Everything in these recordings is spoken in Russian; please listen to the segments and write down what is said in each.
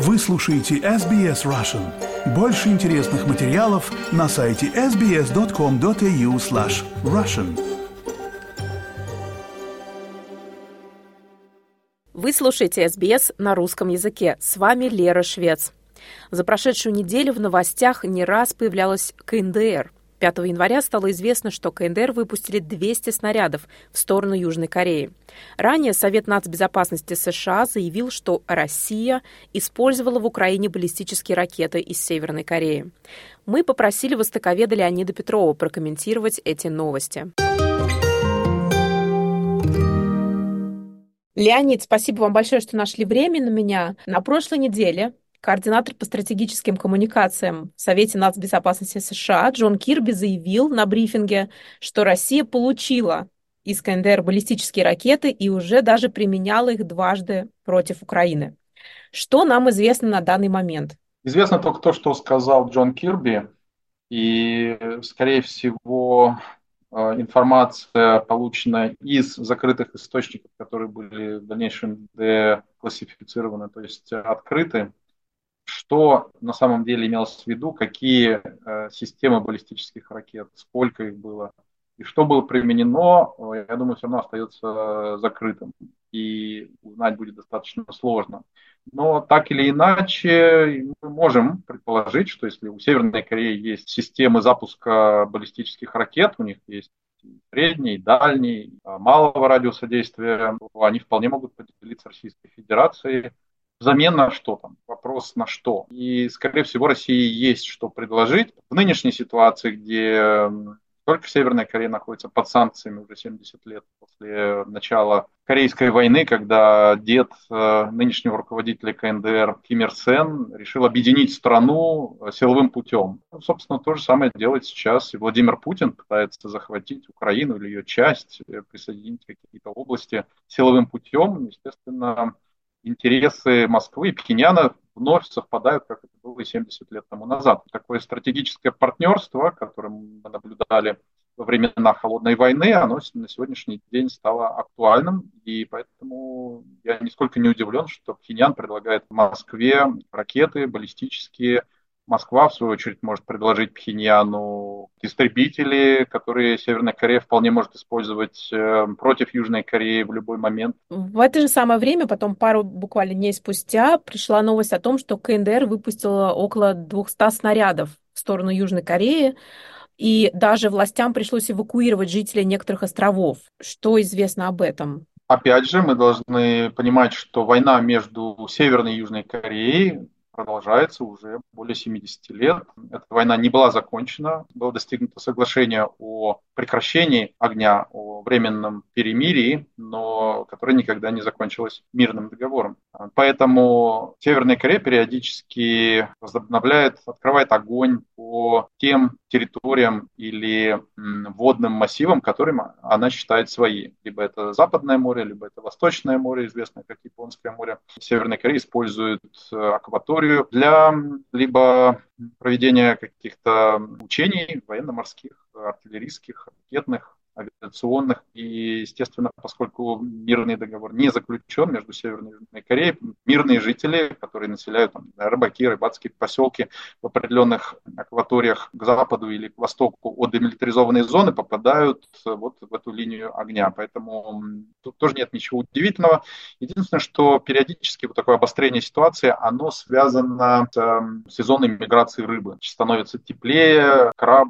Вы слушаете SBS Russian. Больше интересных материалов на сайте sbs.com.au slash russian. Вы слушаете SBS на русском языке. С вами Лера Швец. За прошедшую неделю в новостях не раз появлялась КНДР – 5 января стало известно, что КНДР выпустили 200 снарядов в сторону Южной Кореи. Ранее Совет нацбезопасности США заявил, что Россия использовала в Украине баллистические ракеты из Северной Кореи. Мы попросили востоковеда Леонида Петрова прокомментировать эти новости. Леонид, спасибо вам большое, что нашли время на меня. На прошлой неделе Координатор по стратегическим коммуникациям в Совете нацбезопасности США Джон Кирби заявил на брифинге, что Россия получила из КНДР баллистические ракеты и уже даже применяла их дважды против Украины. Что нам известно на данный момент? Известно только то, что сказал Джон Кирби, и, скорее всего, э, информация, полученная из закрытых источников, которые были в дальнейшем деклассифицированы, то есть открыты, что на самом деле имелось в виду, какие э, системы баллистических ракет, сколько их было, и что было применено, э, я думаю, все равно остается закрытым, и узнать будет достаточно сложно. Но так или иначе, мы можем предположить, что если у Северной Кореи есть системы запуска баллистических ракет, у них есть средний, дальний, малого радиуса действия, они вполне могут поделиться Российской Федерацией Взамен на что там? Вопрос на что? И, скорее всего, России есть что предложить. В нынешней ситуации, где только Северная Корея находится под санкциями уже 70 лет после начала Корейской войны, когда дед э, нынешнего руководителя КНДР Ким Ир Сен решил объединить страну э, силовым путем. Ну, собственно, то же самое делает сейчас и Владимир Путин, пытается захватить Украину или ее часть, э, присоединить какие-то области силовым путем. Естественно, интересы Москвы и Пхеньяна вновь совпадают, как это было и 70 лет тому назад. Такое стратегическое партнерство, которое мы наблюдали во времена Холодной войны, оно на сегодняшний день стало актуальным, и поэтому я нисколько не удивлен, что Пхеньян предлагает Москве ракеты баллистические, Москва, в свою очередь, может предложить Пхеньяну истребители, которые Северная Корея вполне может использовать э, против Южной Кореи в любой момент. В это же самое время, потом пару буквально дней спустя, пришла новость о том, что КНДР выпустила около 200 снарядов в сторону Южной Кореи, и даже властям пришлось эвакуировать жителей некоторых островов. Что известно об этом? Опять же, мы должны понимать, что война между Северной и Южной Кореей продолжается уже более 70 лет. Эта война не была закончена, было достигнуто соглашение о прекращении огня, о временном перемирии, но которое никогда не закончилось мирным договором. Поэтому Северная Корея периодически возобновляет, открывает огонь по тем территориям или водным массивам, которым она считает свои. Либо это Западное море, либо это Восточное море, известное как Японское море. Северная Корея использует э, акваторию для либо проведения каких-то учений военно-морских, артиллерийских, ракетных, авиационных. И, естественно, поскольку мирный договор не заключен между Северной и Южной Кореей, мирные жители, которые населяют там, рыбаки, рыбацкие поселки в определенных акваториях к западу или к востоку от демилитаризованной зоны, попадают вот в эту линию огня. Поэтому тут тоже нет ничего удивительного. Единственное, что периодически вот такое обострение ситуации, оно связано с э, сезонной миграцией рыбы. Становится теплее, краб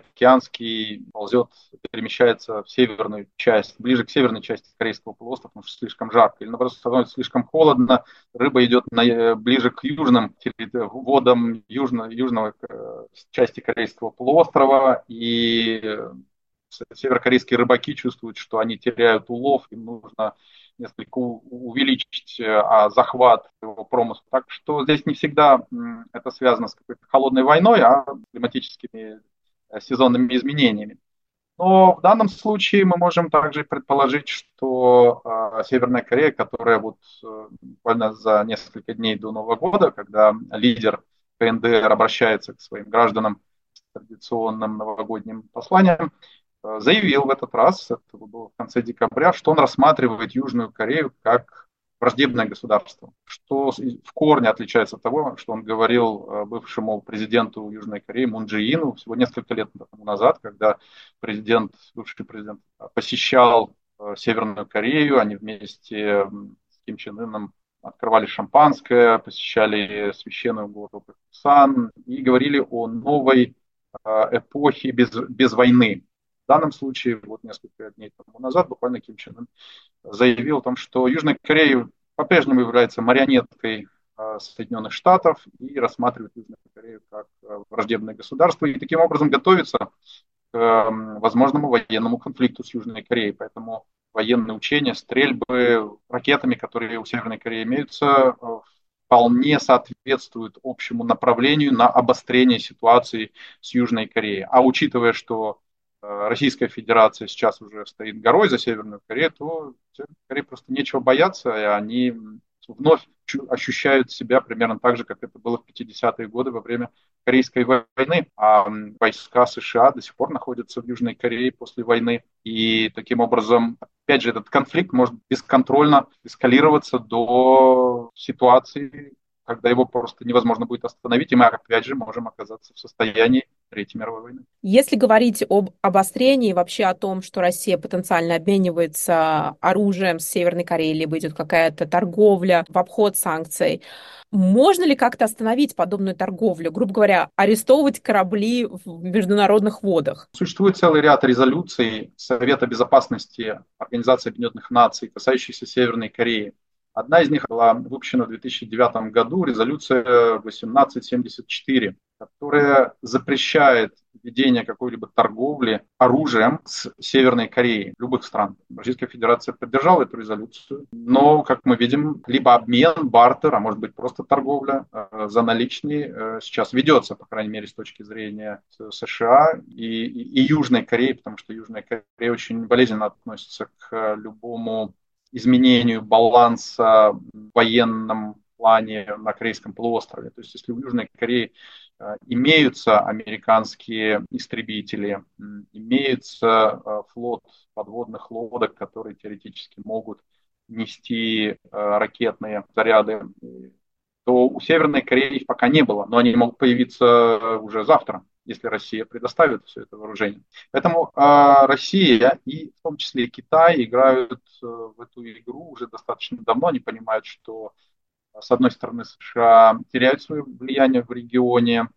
Тихоокеанский ползет, перемещается в северную часть, ближе к северной части Корейского полуострова, потому что слишком жарко, или наоборот становится слишком холодно, рыба идет на, э, ближе к южным водам южно, южного э, части Корейского полуострова, и э, северокорейские рыбаки чувствуют, что они теряют улов, им нужно несколько увеличить а, захват его промысла. Так что здесь не всегда это связано с какой-то холодной войной, а климатическими Э, сезонными изменениями. Но в данном случае мы можем также предположить, что э, Северная Корея, которая вот э, буквально за несколько дней до Нового года, когда лидер КНДР обращается к своим гражданам с традиционным новогодним посланием, э, заявил в этот раз, это было в конце декабря, что он рассматривает Южную Корею как враждебное государство, что в корне отличается от того, что он говорил э, бывшему президенту Южной Кореи Мун Джи Ину всего несколько лет назад, когда президент, бывший президент посещал э, Северную Корею, они вместе с Ким Чен Ыном открывали шампанское, посещали священную гору Пусан и говорили о новой э, эпохе без, без войны. В данном случае, вот несколько дней тому назад, буквально Ким Чен Ын заявил о том, что Южная Корея по-прежнему является марионеткой э, Соединенных Штатов и рассматривает Южную Корею как э, враждебное государство и таким образом готовится к возможному военному конфликту с Южной Кореей. Поэтому военные учения, стрельбы ракетами, которые у Северной Кореи имеются, вполне соответствуют общему направлению на обострение ситуации с Южной Кореей. А учитывая, что Э, Российская Федерация сейчас уже стоит горой за Северную Корею, то Северной Корее просто нечего бояться, и они вновь ощущают себя примерно так же, как это было в 50-е годы во время Корейской войны. А войска США до сих пор находятся в Южной Корее после войны. И таким образом, опять же, этот конфликт может бесконтрольно эскалироваться до ситуации, когда его просто невозможно будет остановить, и мы опять же можем оказаться в состоянии Третьей мировой войны. Если говорить об обострении, вообще о том, что Россия потенциально обменивается оружием с Северной Кореей, либо идет какая-то торговля в обход санкций, можно ли как-то остановить подобную торговлю? Грубо говоря, арестовывать корабли в международных водах? Существует целый ряд резолюций Совета Безопасности Организации Объединенных Наций, касающихся Северной Кореи. Одна из них была выпущена в 2009 году, резолюция 1874, которая запрещает ведение какой-либо торговли оружием с Северной Кореей, любых стран. Российская Федерация поддержала эту резолюцию, но, как мы видим, либо обмен, бартер, а может быть просто торговля э, за наличные э, сейчас ведется, по крайней мере, с точки зрения США и, и, и Южной Кореи, потому что Южная Корея очень болезненно относится к любому изменению баланса в военном плане на Корейском полуострове. То есть если в Южной Корее э, имеются американские истребители, имеется э, флот подводных лодок, которые теоретически могут нести э, ракетные заряды, то у Северной Кореи их пока не было, но они могут появиться уже завтра если Россия предоставит все это вооружение. Поэтому э, Россия и в том числе и Китай играют э, в эту игру уже достаточно давно. Они понимают, что с одной стороны США теряют свое влияние в регионе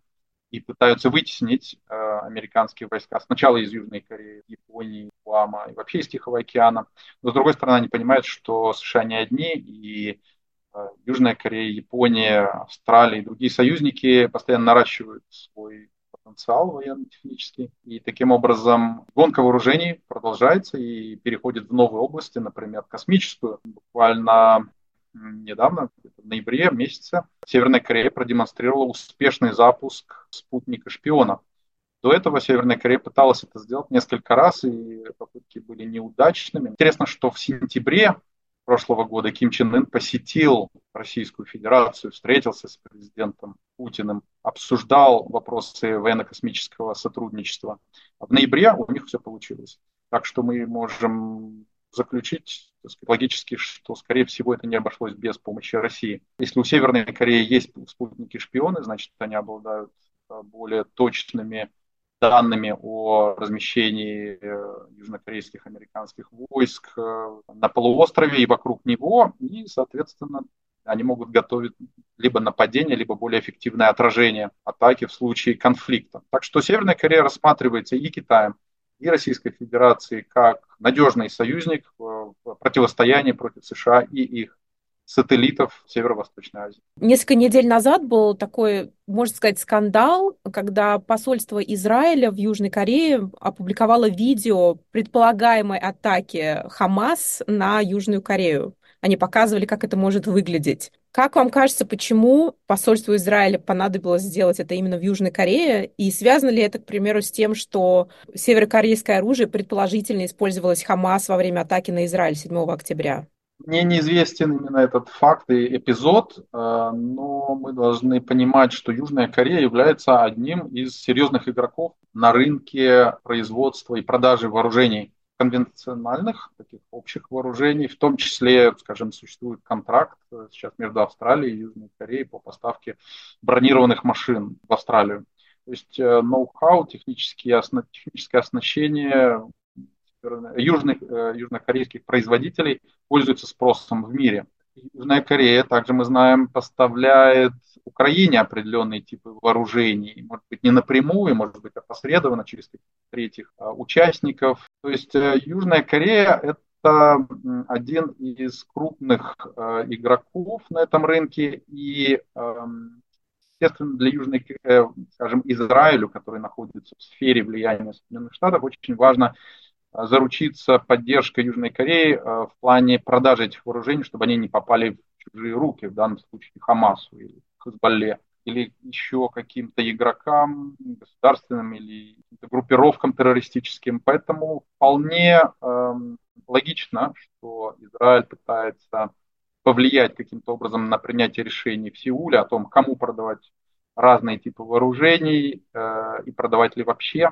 и пытаются вытеснить э, американские войска сначала из Южной Кореи, Японии, Гуама и вообще из Тихого океана. Но с другой стороны, они понимают, что США не одни, и э, Южная Корея, Япония, Австралия и другие союзники постоянно наращивают свой потенциал военно-технический. И таким образом гонка вооружений продолжается и переходит в новые области, например, космическую. Буквально недавно, в ноябре месяце, Северная Корея продемонстрировала успешный запуск спутника-шпиона. До этого Северная Корея пыталась это сделать несколько раз, и попытки были неудачными. Интересно, что в сентябре прошлого года Ким Чен Ын посетил Российскую Федерацию, встретился с президентом Путиным, обсуждал вопросы военно-космического сотрудничества. В ноябре у них все получилось. Так что мы можем заключить сказать, логически, что, скорее всего, это не обошлось без помощи России. Если у Северной Кореи есть спутники-шпионы, значит, они обладают а, более точными данными о размещении э, южнокорейских американских войск э, на полуострове и вокруг него, и, соответственно, они могут готовить либо нападение, либо более эффективное отражение атаки в случае конфликта. Так что Северная Корея рассматривается и Китаем, и Российской Федерацией как надежный союзник в противостоянии против США и их сателлитов Северо-Восточной Азии. Несколько недель назад был такой, можно сказать, скандал, когда посольство Израиля в Южной Корее опубликовало видео предполагаемой атаки Хамас на Южную Корею. Они показывали, как это может выглядеть. Как вам кажется, почему посольству Израиля понадобилось сделать это именно в Южной Корее? И связано ли это, к примеру, с тем, что северокорейское оружие предположительно использовалось Хамас во время атаки на Израиль 7 октября? Мне неизвестен именно этот факт и эпизод, э, но мы должны понимать, что Южная Корея является одним из серьезных игроков на рынке производства и продажи вооружений конвенциональных, таких общих вооружений, в том числе, скажем, существует контракт э, сейчас между Австралией и Южной Кореей по поставке бронированных машин в Австралию. То есть э, ноу-хау, технические, техническое оснащение южных, э, южнокорейских производителей пользуется спросом в мире. Южная Корея, также мы знаем, поставляет Украине определенные типы вооружений, может быть, не напрямую, может быть, опосредованно через третьих а, участников. То есть э, Южная Корея – это один из крупных э, игроков на этом рынке, и, эм, естественно, для Южной, э, скажем, Израилю, который находится в сфере влияния Соединенных Штатов, очень важно заручиться поддержкой Южной Кореи в плане продажи этих вооружений, чтобы они не попали в чужие руки, в данном случае Хамасу или Хазбалле или еще каким-то игрокам государственным или группировкам террористическим. Поэтому вполне э, логично, что Израиль пытается повлиять каким-то образом на принятие решений в Сеуле о том, кому продавать разные типы вооружений э, и продавать ли вообще.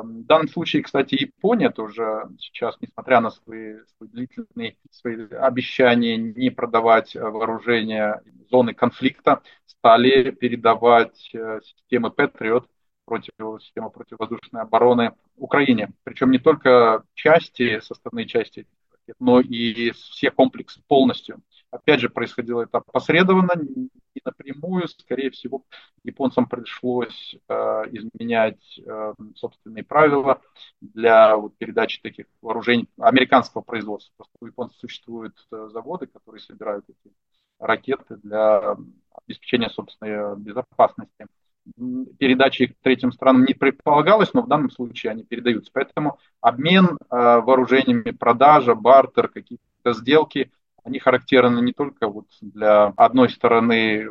В данном случае, кстати, Япония тоже сейчас, несмотря на свои, свои длительные свои обещания не продавать вооружения зоны конфликта, стали передавать э, системы Patriot против системы противовоздушной обороны Украине. Причем не только части, составные части, но и все комплексы полностью. Опять же, происходило это опосредованно, не напрямую. Скорее всего, японцам пришлось э, изменять э, собственные правила для вот, передачи таких вооружений американского производства. Просто у японцев существуют э, заводы, которые собирают эти ракеты для обеспечения собственной безопасности. Передачи их третьим странам не предполагалось, но в данном случае они передаются. Поэтому обмен э, вооружениями, продажа, бартер, какие-то сделки – они характерны не только вот для одной стороны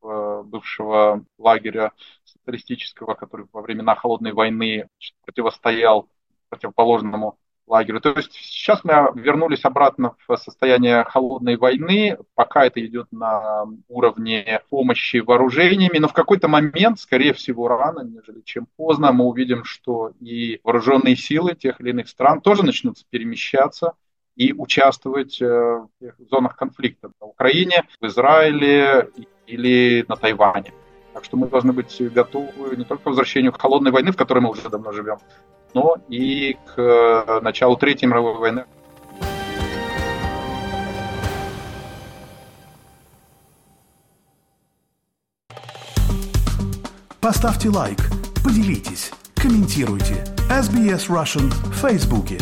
бывшего лагеря социалистического, который во времена холодной войны противостоял противоположному лагерю. То есть сейчас мы вернулись обратно в состояние холодной войны, пока это идет на уровне помощи вооружениями, но в какой-то момент, скорее всего, рано, нежели чем поздно, мы увидим, что и вооруженные силы тех или иных стран тоже начнут перемещаться и участвовать э, в зонах конфликта на Украине, в Израиле или на Тайване. Так что мы должны быть готовы не только к возвращению к холодной войны, в которой мы уже давно живем, но и к э, началу Третьей мировой войны. Поставьте лайк, поделитесь, комментируйте. SBS Russian в Фейсбуке.